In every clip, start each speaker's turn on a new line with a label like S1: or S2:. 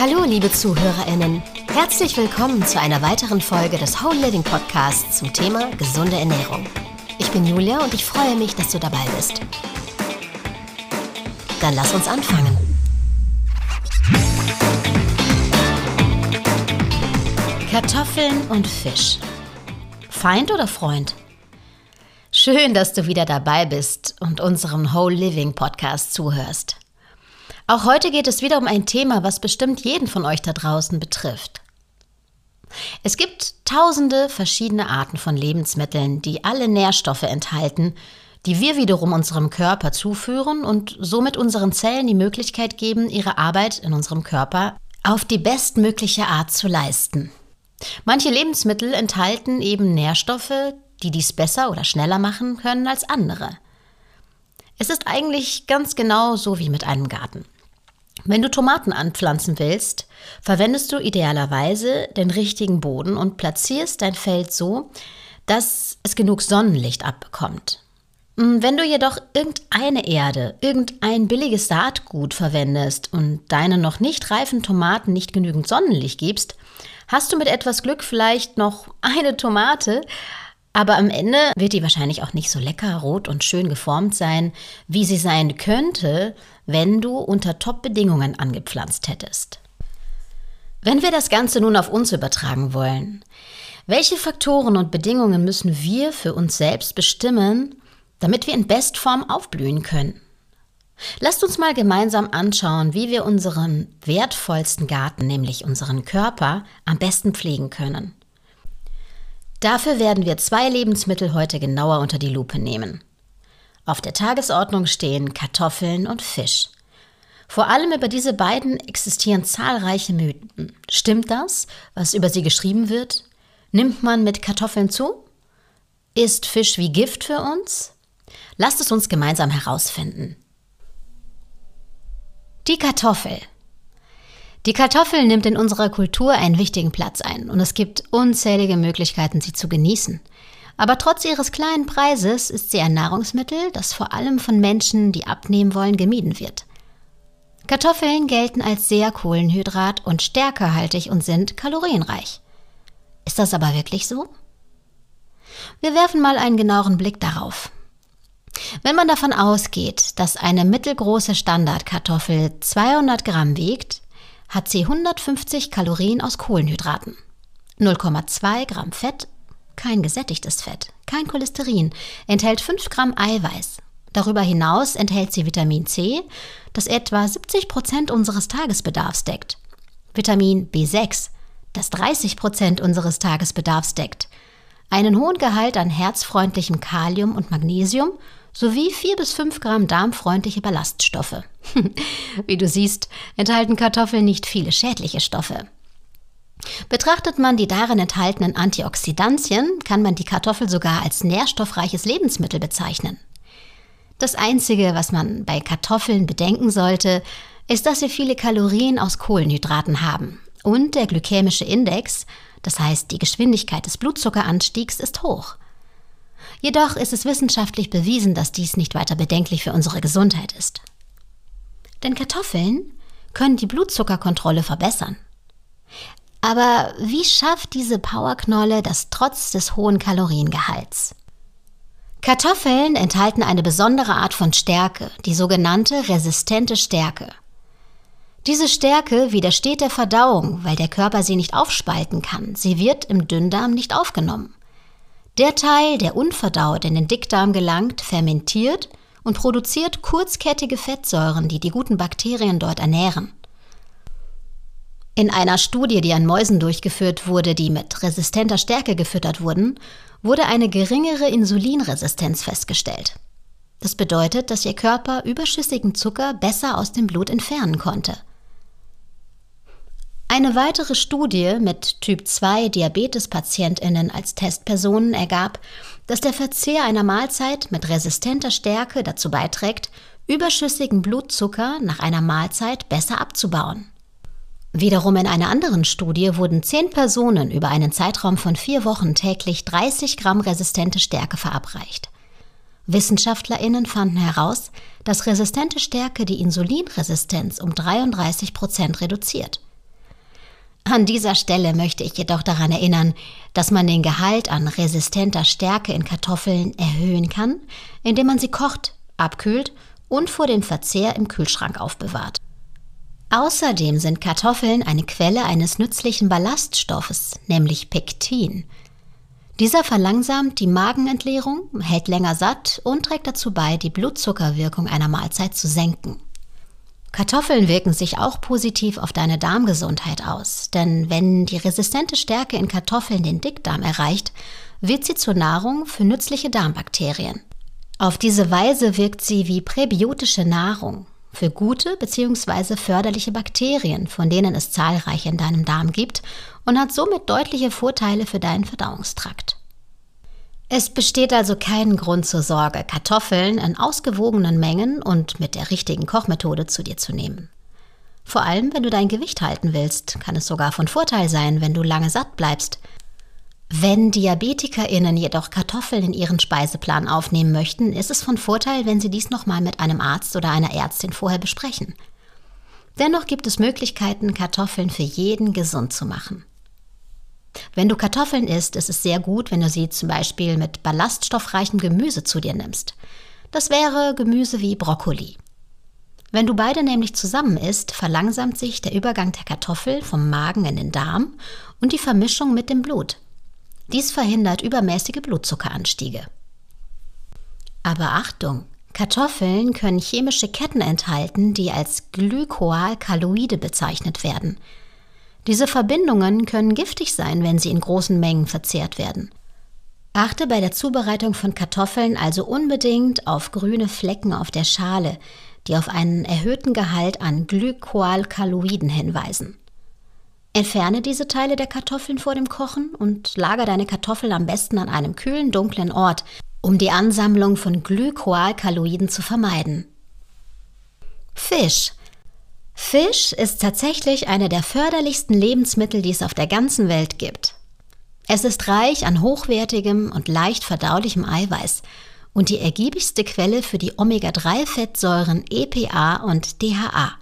S1: Hallo, liebe ZuhörerInnen. Herzlich willkommen zu einer weiteren Folge des Whole Living Podcasts zum Thema gesunde Ernährung. Ich bin Julia und ich freue mich, dass du dabei bist. Dann lass uns anfangen. Kartoffeln und Fisch. Feind oder Freund? Schön, dass du wieder dabei bist und unserem Whole Living Podcast zuhörst. Auch heute geht es wieder um ein Thema, was bestimmt jeden von euch da draußen betrifft. Es gibt tausende verschiedene Arten von Lebensmitteln, die alle Nährstoffe enthalten, die wir wiederum unserem Körper zuführen und somit unseren Zellen die Möglichkeit geben, ihre Arbeit in unserem Körper auf die bestmögliche Art zu leisten. Manche Lebensmittel enthalten eben Nährstoffe, die dies besser oder schneller machen können als andere. Es ist eigentlich ganz genau so wie mit einem Garten. Wenn du Tomaten anpflanzen willst, verwendest du idealerweise den richtigen Boden und platzierst dein Feld so, dass es genug Sonnenlicht abbekommt. Hm, wenn du jedoch irgendeine Erde, irgendein billiges Saatgut verwendest und deinen noch nicht reifen Tomaten nicht genügend Sonnenlicht gibst, hast du mit etwas Glück vielleicht noch eine Tomate, aber am Ende wird die wahrscheinlich auch nicht so lecker, rot und schön geformt sein, wie sie sein könnte, wenn du unter Top-Bedingungen angepflanzt hättest. Wenn wir das Ganze nun auf uns übertragen wollen, welche Faktoren und Bedingungen müssen wir für uns selbst bestimmen, damit wir in Bestform aufblühen können? Lasst uns mal gemeinsam anschauen, wie wir unseren wertvollsten Garten, nämlich unseren Körper, am besten pflegen können. Dafür werden wir zwei Lebensmittel heute genauer unter die Lupe nehmen. Auf der Tagesordnung stehen Kartoffeln und Fisch. Vor allem über diese beiden existieren zahlreiche Mythen. Stimmt das, was über sie geschrieben wird? Nimmt man mit Kartoffeln zu? Ist Fisch wie Gift für uns? Lasst es uns gemeinsam herausfinden. Die Kartoffel. Die Kartoffel nimmt in unserer Kultur einen wichtigen Platz ein und es gibt unzählige Möglichkeiten, sie zu genießen. Aber trotz ihres kleinen Preises ist sie ein Nahrungsmittel, das vor allem von Menschen, die abnehmen wollen, gemieden wird. Kartoffeln gelten als sehr kohlenhydrat- und stärkehaltig und sind kalorienreich. Ist das aber wirklich so? Wir werfen mal einen genaueren Blick darauf. Wenn man davon ausgeht, dass eine mittelgroße Standardkartoffel 200 Gramm wiegt, hat sie 150 Kalorien aus Kohlenhydraten, 0,2 Gramm Fett, kein gesättigtes Fett, kein Cholesterin, enthält 5 Gramm Eiweiß. Darüber hinaus enthält sie Vitamin C, das etwa 70 Prozent unseres Tagesbedarfs deckt. Vitamin B6, das 30 Prozent unseres Tagesbedarfs deckt. Einen hohen Gehalt an herzfreundlichem Kalium und Magnesium sowie 4 bis 5 Gramm darmfreundliche Ballaststoffe. Wie du siehst, enthalten Kartoffeln nicht viele schädliche Stoffe. Betrachtet man die darin enthaltenen Antioxidantien, kann man die Kartoffel sogar als nährstoffreiches Lebensmittel bezeichnen. Das Einzige, was man bei Kartoffeln bedenken sollte, ist, dass sie viele Kalorien aus Kohlenhydraten haben. Und der glykämische Index, das heißt die Geschwindigkeit des Blutzuckeranstiegs, ist hoch. Jedoch ist es wissenschaftlich bewiesen, dass dies nicht weiter bedenklich für unsere Gesundheit ist. Denn Kartoffeln können die Blutzuckerkontrolle verbessern. Aber wie schafft diese Powerknolle das trotz des hohen Kaloriengehalts? Kartoffeln enthalten eine besondere Art von Stärke, die sogenannte resistente Stärke. Diese Stärke widersteht der Verdauung, weil der Körper sie nicht aufspalten kann. Sie wird im Dünndarm nicht aufgenommen. Der Teil, der unverdaut in den Dickdarm gelangt, fermentiert und produziert kurzkettige Fettsäuren, die die guten Bakterien dort ernähren. In einer Studie, die an Mäusen durchgeführt wurde, die mit resistenter Stärke gefüttert wurden, wurde eine geringere Insulinresistenz festgestellt. Das bedeutet, dass ihr Körper überschüssigen Zucker besser aus dem Blut entfernen konnte. Eine weitere Studie mit Typ 2 Diabetespatientinnen als Testpersonen ergab, dass der Verzehr einer Mahlzeit mit resistenter Stärke dazu beiträgt, überschüssigen Blutzucker nach einer Mahlzeit besser abzubauen. Wiederum in einer anderen Studie wurden zehn Personen über einen Zeitraum von vier Wochen täglich 30 Gramm resistente Stärke verabreicht. WissenschaftlerInnen fanden heraus, dass resistente Stärke die Insulinresistenz um 33 Prozent reduziert. An dieser Stelle möchte ich jedoch daran erinnern, dass man den Gehalt an resistenter Stärke in Kartoffeln erhöhen kann, indem man sie kocht, abkühlt und vor dem Verzehr im Kühlschrank aufbewahrt. Außerdem sind Kartoffeln eine Quelle eines nützlichen Ballaststoffes, nämlich Pektin. Dieser verlangsamt die Magenentleerung, hält länger satt und trägt dazu bei, die Blutzuckerwirkung einer Mahlzeit zu senken. Kartoffeln wirken sich auch positiv auf deine Darmgesundheit aus, denn wenn die resistente Stärke in Kartoffeln den Dickdarm erreicht, wird sie zur Nahrung für nützliche Darmbakterien. Auf diese Weise wirkt sie wie präbiotische Nahrung für gute bzw. förderliche Bakterien, von denen es zahlreiche in deinem Darm gibt und hat somit deutliche Vorteile für deinen Verdauungstrakt. Es besteht also kein Grund zur Sorge, Kartoffeln in ausgewogenen Mengen und mit der richtigen Kochmethode zu dir zu nehmen. Vor allem, wenn du dein Gewicht halten willst, kann es sogar von Vorteil sein, wenn du lange satt bleibst. Wenn DiabetikerInnen jedoch Kartoffeln in ihren Speiseplan aufnehmen möchten, ist es von Vorteil, wenn sie dies nochmal mit einem Arzt oder einer Ärztin vorher besprechen. Dennoch gibt es Möglichkeiten, Kartoffeln für jeden gesund zu machen. Wenn du Kartoffeln isst, ist es sehr gut, wenn du sie zum Beispiel mit ballaststoffreichem Gemüse zu dir nimmst. Das wäre Gemüse wie Brokkoli. Wenn du beide nämlich zusammen isst, verlangsamt sich der Übergang der Kartoffel vom Magen in den Darm und die Vermischung mit dem Blut. Dies verhindert übermäßige Blutzuckeranstiege. Aber Achtung! Kartoffeln können chemische Ketten enthalten, die als Glykoalkaloide bezeichnet werden – diese Verbindungen können giftig sein, wenn sie in großen Mengen verzehrt werden. Achte bei der Zubereitung von Kartoffeln also unbedingt auf grüne Flecken auf der Schale, die auf einen erhöhten Gehalt an Glykoalkaloiden hinweisen. Entferne diese Teile der Kartoffeln vor dem Kochen und lager deine Kartoffeln am besten an einem kühlen, dunklen Ort, um die Ansammlung von Glykoalkaloiden zu vermeiden. Fisch Fisch ist tatsächlich eine der förderlichsten Lebensmittel, die es auf der ganzen Welt gibt. Es ist reich an hochwertigem und leicht verdaulichem Eiweiß und die ergiebigste Quelle für die Omega-3-Fettsäuren EPA und DHA.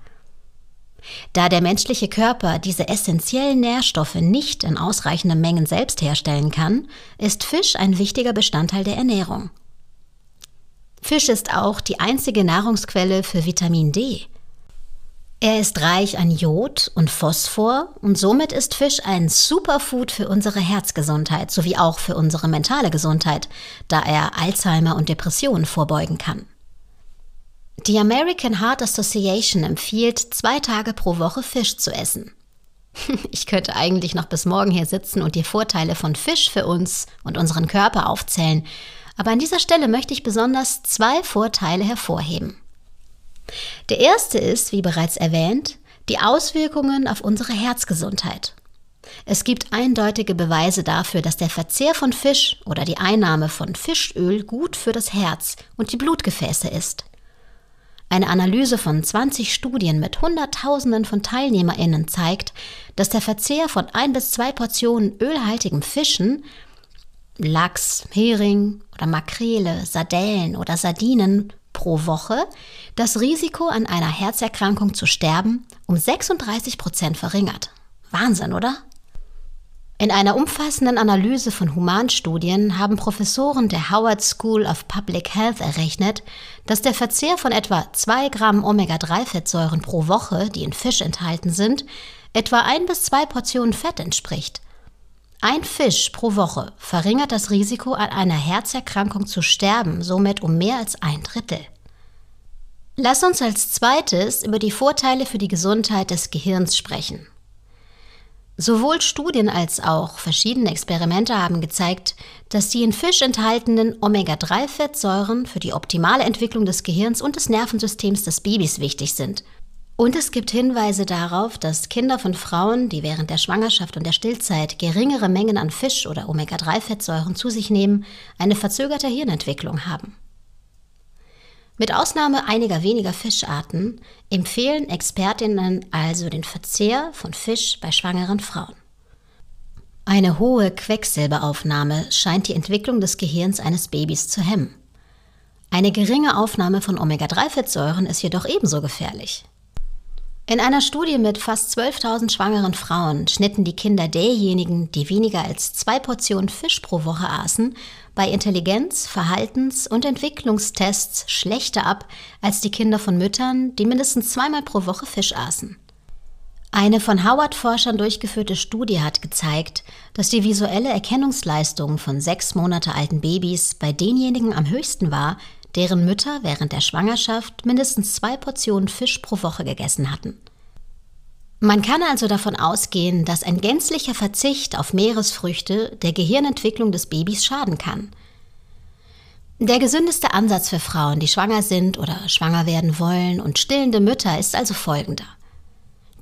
S1: Da der menschliche Körper diese essentiellen Nährstoffe nicht in ausreichenden Mengen selbst herstellen kann, ist Fisch ein wichtiger Bestandteil der Ernährung. Fisch ist auch die einzige Nahrungsquelle für Vitamin D. Er ist reich an Jod und Phosphor und somit ist Fisch ein Superfood für unsere Herzgesundheit sowie auch für unsere mentale Gesundheit, da er Alzheimer und Depressionen vorbeugen kann. Die American Heart Association empfiehlt, zwei Tage pro Woche Fisch zu essen. Ich könnte eigentlich noch bis morgen hier sitzen und die Vorteile von Fisch für uns und unseren Körper aufzählen, aber an dieser Stelle möchte ich besonders zwei Vorteile hervorheben. Der erste ist, wie bereits erwähnt, die Auswirkungen auf unsere Herzgesundheit. Es gibt eindeutige Beweise dafür, dass der Verzehr von Fisch oder die Einnahme von Fischöl gut für das Herz und die Blutgefäße ist. Eine Analyse von 20 Studien mit Hunderttausenden von TeilnehmerInnen zeigt, dass der Verzehr von ein bis zwei Portionen ölhaltigem Fischen Lachs, Hering oder Makrele, Sardellen oder Sardinen pro Woche das Risiko an einer Herzerkrankung zu sterben um 36 Prozent verringert. Wahnsinn, oder? In einer umfassenden Analyse von Humanstudien haben Professoren der Howard School of Public Health errechnet, dass der Verzehr von etwa 2 Gramm Omega-3-Fettsäuren pro Woche, die in Fisch enthalten sind, etwa ein bis zwei Portionen Fett entspricht. Ein Fisch pro Woche verringert das Risiko, an einer Herzerkrankung zu sterben, somit um mehr als ein Drittel. Lass uns als zweites über die Vorteile für die Gesundheit des Gehirns sprechen. Sowohl Studien als auch verschiedene Experimente haben gezeigt, dass die in Fisch enthaltenen Omega-3-Fettsäuren für die optimale Entwicklung des Gehirns und des Nervensystems des Babys wichtig sind und es gibt Hinweise darauf, dass Kinder von Frauen, die während der Schwangerschaft und der Stillzeit geringere Mengen an Fisch oder Omega-3-Fettsäuren zu sich nehmen, eine verzögerte Hirnentwicklung haben. Mit Ausnahme einiger weniger Fischarten empfehlen Expertinnen also den Verzehr von Fisch bei schwangeren Frauen. Eine hohe Quecksilberaufnahme scheint die Entwicklung des Gehirns eines Babys zu hemmen. Eine geringe Aufnahme von Omega-3-Fettsäuren ist jedoch ebenso gefährlich. In einer Studie mit fast 12.000 schwangeren Frauen schnitten die Kinder derjenigen, die weniger als zwei Portionen Fisch pro Woche aßen, bei Intelligenz-, Verhaltens- und Entwicklungstests schlechter ab als die Kinder von Müttern, die mindestens zweimal pro Woche Fisch aßen. Eine von Howard-Forschern durchgeführte Studie hat gezeigt, dass die visuelle Erkennungsleistung von sechs Monate alten Babys bei denjenigen am höchsten war, deren Mütter während der Schwangerschaft mindestens zwei Portionen Fisch pro Woche gegessen hatten. Man kann also davon ausgehen, dass ein gänzlicher Verzicht auf Meeresfrüchte der Gehirnentwicklung des Babys schaden kann. Der gesündeste Ansatz für Frauen, die schwanger sind oder schwanger werden wollen und stillende Mütter ist also folgender.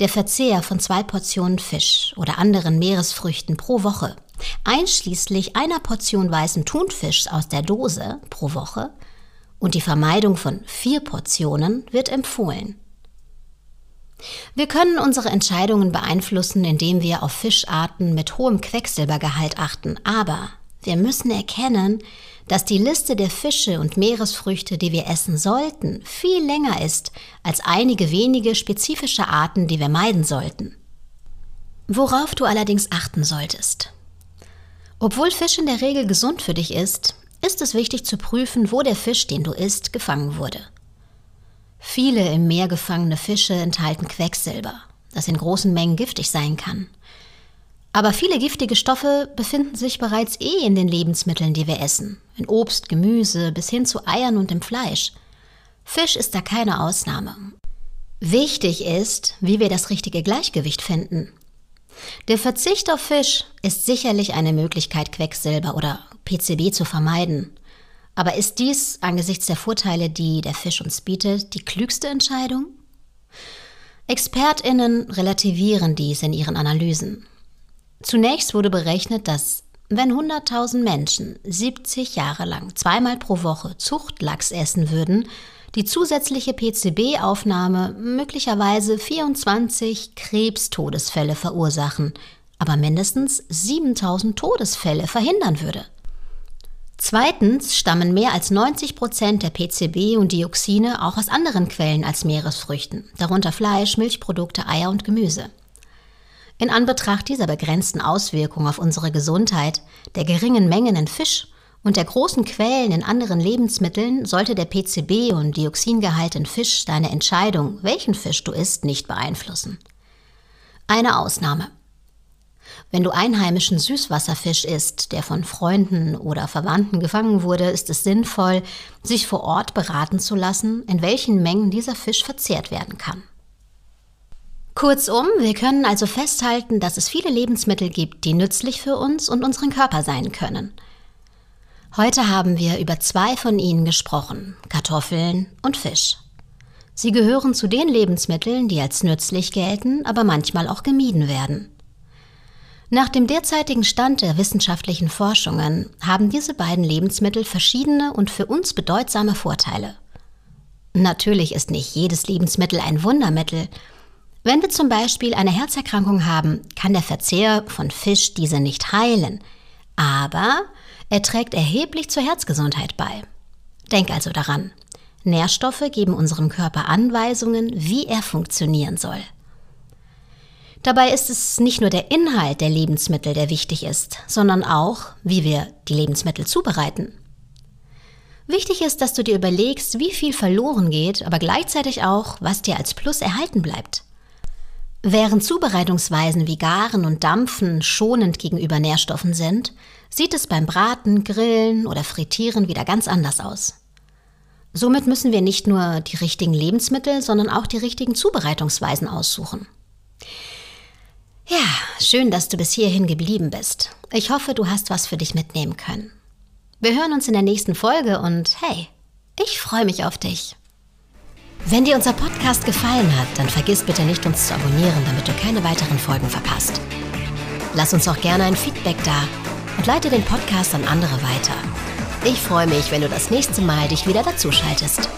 S1: Der Verzehr von zwei Portionen Fisch oder anderen Meeresfrüchten pro Woche, einschließlich einer Portion weißen Thunfischs aus der Dose pro Woche und die Vermeidung von vier Portionen wird empfohlen. Wir können unsere Entscheidungen beeinflussen, indem wir auf Fischarten mit hohem Quecksilbergehalt achten, aber wir müssen erkennen, dass die Liste der Fische und Meeresfrüchte, die wir essen sollten, viel länger ist als einige wenige spezifische Arten, die wir meiden sollten. Worauf du allerdings achten solltest. Obwohl Fisch in der Regel gesund für dich ist, ist es wichtig zu prüfen, wo der Fisch, den du isst, gefangen wurde. Viele im Meer gefangene Fische enthalten Quecksilber, das in großen Mengen giftig sein kann. Aber viele giftige Stoffe befinden sich bereits eh in den Lebensmitteln, die wir essen, in Obst, Gemüse bis hin zu Eiern und im Fleisch. Fisch ist da keine Ausnahme. Wichtig ist, wie wir das richtige Gleichgewicht finden. Der Verzicht auf Fisch ist sicherlich eine Möglichkeit, Quecksilber oder PCB zu vermeiden. Aber ist dies angesichts der Vorteile, die der Fisch uns bietet, die klügste Entscheidung? Expertinnen relativieren dies in ihren Analysen. Zunächst wurde berechnet, dass wenn 100.000 Menschen 70 Jahre lang zweimal pro Woche Zuchtlachs essen würden, die zusätzliche PCB-Aufnahme möglicherweise 24 Krebstodesfälle verursachen, aber mindestens 7000 Todesfälle verhindern würde. Zweitens stammen mehr als 90 Prozent der PCB und Dioxine auch aus anderen Quellen als Meeresfrüchten, darunter Fleisch, Milchprodukte, Eier und Gemüse. In Anbetracht dieser begrenzten Auswirkungen auf unsere Gesundheit, der geringen Mengen in Fisch und der großen Quellen in anderen Lebensmitteln sollte der PCB und Dioxingehalt in Fisch deine Entscheidung, welchen Fisch du isst, nicht beeinflussen. Eine Ausnahme. Wenn du einheimischen Süßwasserfisch isst, der von Freunden oder Verwandten gefangen wurde, ist es sinnvoll, sich vor Ort beraten zu lassen, in welchen Mengen dieser Fisch verzehrt werden kann. Kurzum, wir können also festhalten, dass es viele Lebensmittel gibt, die nützlich für uns und unseren Körper sein können. Heute haben wir über zwei von ihnen gesprochen, Kartoffeln und Fisch. Sie gehören zu den Lebensmitteln, die als nützlich gelten, aber manchmal auch gemieden werden. Nach dem derzeitigen Stand der wissenschaftlichen Forschungen haben diese beiden Lebensmittel verschiedene und für uns bedeutsame Vorteile. Natürlich ist nicht jedes Lebensmittel ein Wundermittel. Wenn wir zum Beispiel eine Herzerkrankung haben, kann der Verzehr von Fisch diese nicht heilen, aber er trägt erheblich zur Herzgesundheit bei. Denk also daran, Nährstoffe geben unserem Körper Anweisungen, wie er funktionieren soll. Dabei ist es nicht nur der Inhalt der Lebensmittel, der wichtig ist, sondern auch, wie wir die Lebensmittel zubereiten. Wichtig ist, dass du dir überlegst, wie viel verloren geht, aber gleichzeitig auch, was dir als Plus erhalten bleibt. Während Zubereitungsweisen wie Garen und Dampfen schonend gegenüber Nährstoffen sind, sieht es beim Braten, Grillen oder Frittieren wieder ganz anders aus. Somit müssen wir nicht nur die richtigen Lebensmittel, sondern auch die richtigen Zubereitungsweisen aussuchen. Ja, schön, dass du bis hierhin geblieben bist. Ich hoffe, du hast was für dich mitnehmen können. Wir hören uns in der nächsten Folge und hey, ich freue mich auf dich. Wenn dir unser Podcast gefallen hat, dann vergiss bitte nicht, uns zu abonnieren, damit du keine weiteren Folgen verpasst. Lass uns auch gerne ein Feedback da und leite den Podcast an andere weiter. Ich freue mich, wenn du das nächste Mal dich wieder dazuschaltest.